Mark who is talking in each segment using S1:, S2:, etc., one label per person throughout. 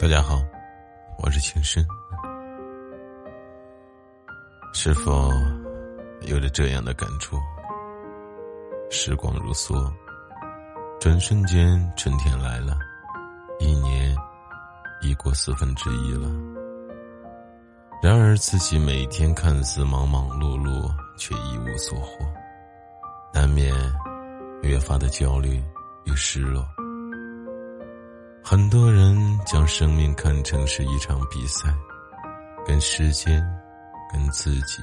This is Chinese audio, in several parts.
S1: 大家好，我是情深。是否有着这样的感触？时光如梭，转瞬间春天来了，一年已过四分之一了。然而自己每天看似忙忙碌碌，却一无所获，难免越发的焦虑与失落。很多人将生命看成是一场比赛，跟时间，跟自己，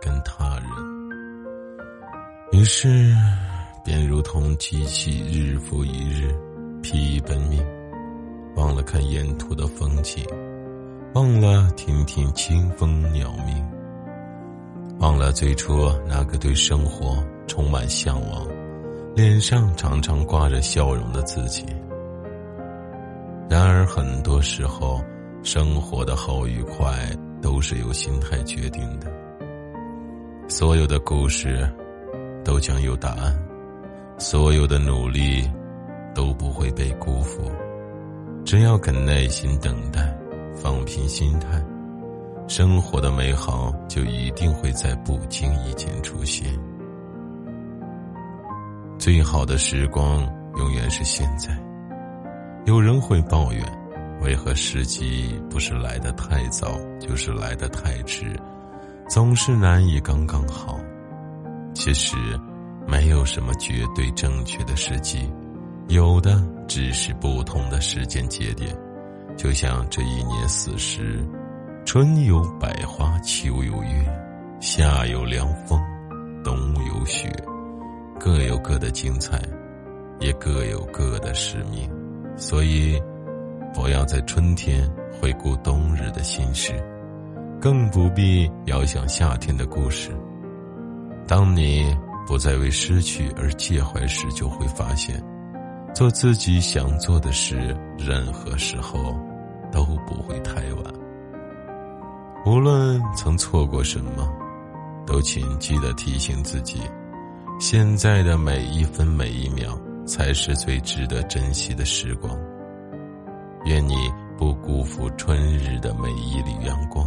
S1: 跟他人。于是，便如同机器日复一日，疲于奔命，忘了看沿途的风景，忘了听听清风鸟鸣，忘了最初那个对生活充满向往，脸上常常挂着笑容的自己。然而，很多时候，生活的好与坏都是由心态决定的。所有的故事都将有答案，所有的努力都不会被辜负。只要肯耐心等待，放平心态，生活的美好就一定会在不经意间出现。最好的时光永远是现在。有人会抱怨，为何时机不是来的太早，就是来的太迟，总是难以刚刚好。其实，没有什么绝对正确的时机，有的只是不同的时间节点。就像这一年四时，春有百花，秋有月，夏有凉风，冬有雪，各有各的精彩，也各有各的使命。所以，不要在春天回顾冬日的心事，更不必遥想夏天的故事。当你不再为失去而介怀时，就会发现，做自己想做的事，任何时候都不会太晚。无论曾错过什么，都请记得提醒自己，现在的每一分每一。才是最值得珍惜的时光。愿你不辜负春日的每一缕阳光，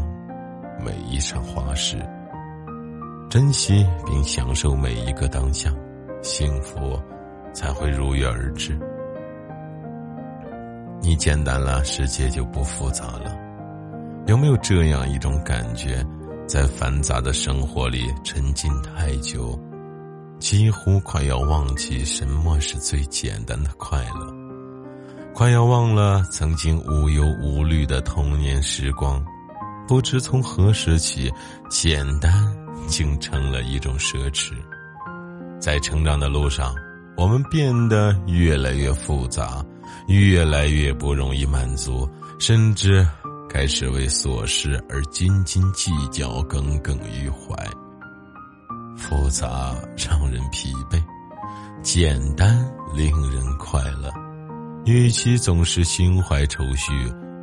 S1: 每一场花事。珍惜并享受每一个当下，幸福才会如约而至。你简单了，世界就不复杂了。有没有这样一种感觉，在繁杂的生活里沉浸太久？几乎快要忘记什么是最简单的快乐，快要忘了曾经无忧无虑的童年时光。不知从何时起，简单竟成了一种奢侈。在成长的路上，我们变得越来越复杂，越来越不容易满足，甚至开始为琐事而斤斤计较，耿耿于怀。复杂让人疲惫，简单令人快乐。与其总是心怀愁绪，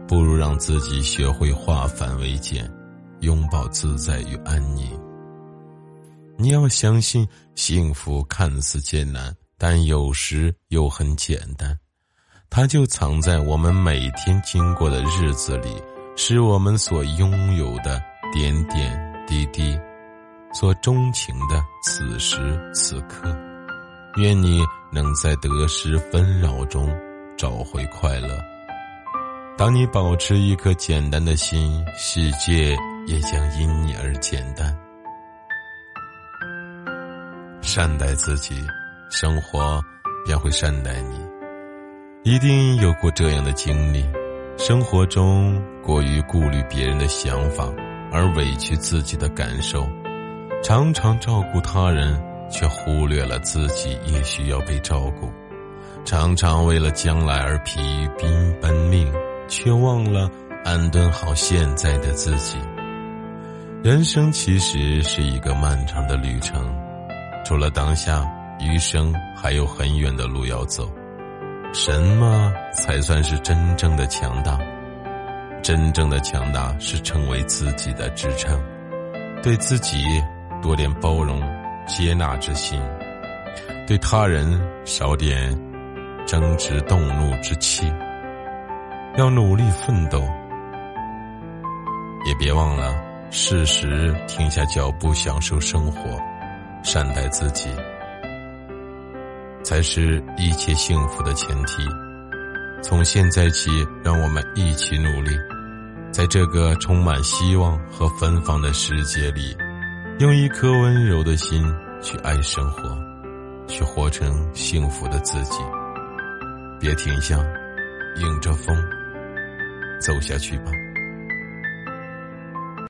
S1: 不如让自己学会化繁为简，拥抱自在与安宁。你要相信，幸福看似艰难，但有时又很简单。它就藏在我们每天经过的日子里，是我们所拥有的点点滴滴。所钟情的此时此刻，愿你能在得失纷扰中找回快乐。当你保持一颗简单的心，世界也将因你而简单。善待自己，生活便会善待你。一定有过这样的经历：生活中过于顾虑别人的想法，而委屈自己的感受。常常照顾他人，却忽略了自己也需要被照顾；常常为了将来而疲于奔命，却忘了安顿好现在的自己。人生其实是一个漫长的旅程，除了当下，余生还有很远的路要走。什么才算是真正的强大？真正的强大是成为自己的支撑，对自己。多点包容、接纳之心，对他人少点争执、动怒之气。要努力奋斗，也别忘了适时停下脚步，享受生活，善待自己，才是一切幸福的前提。从现在起，让我们一起努力，在这个充满希望和芬芳的世界里，用一颗温柔的心去爱生活，去活成幸福的自己。别停下，迎着风走下去吧。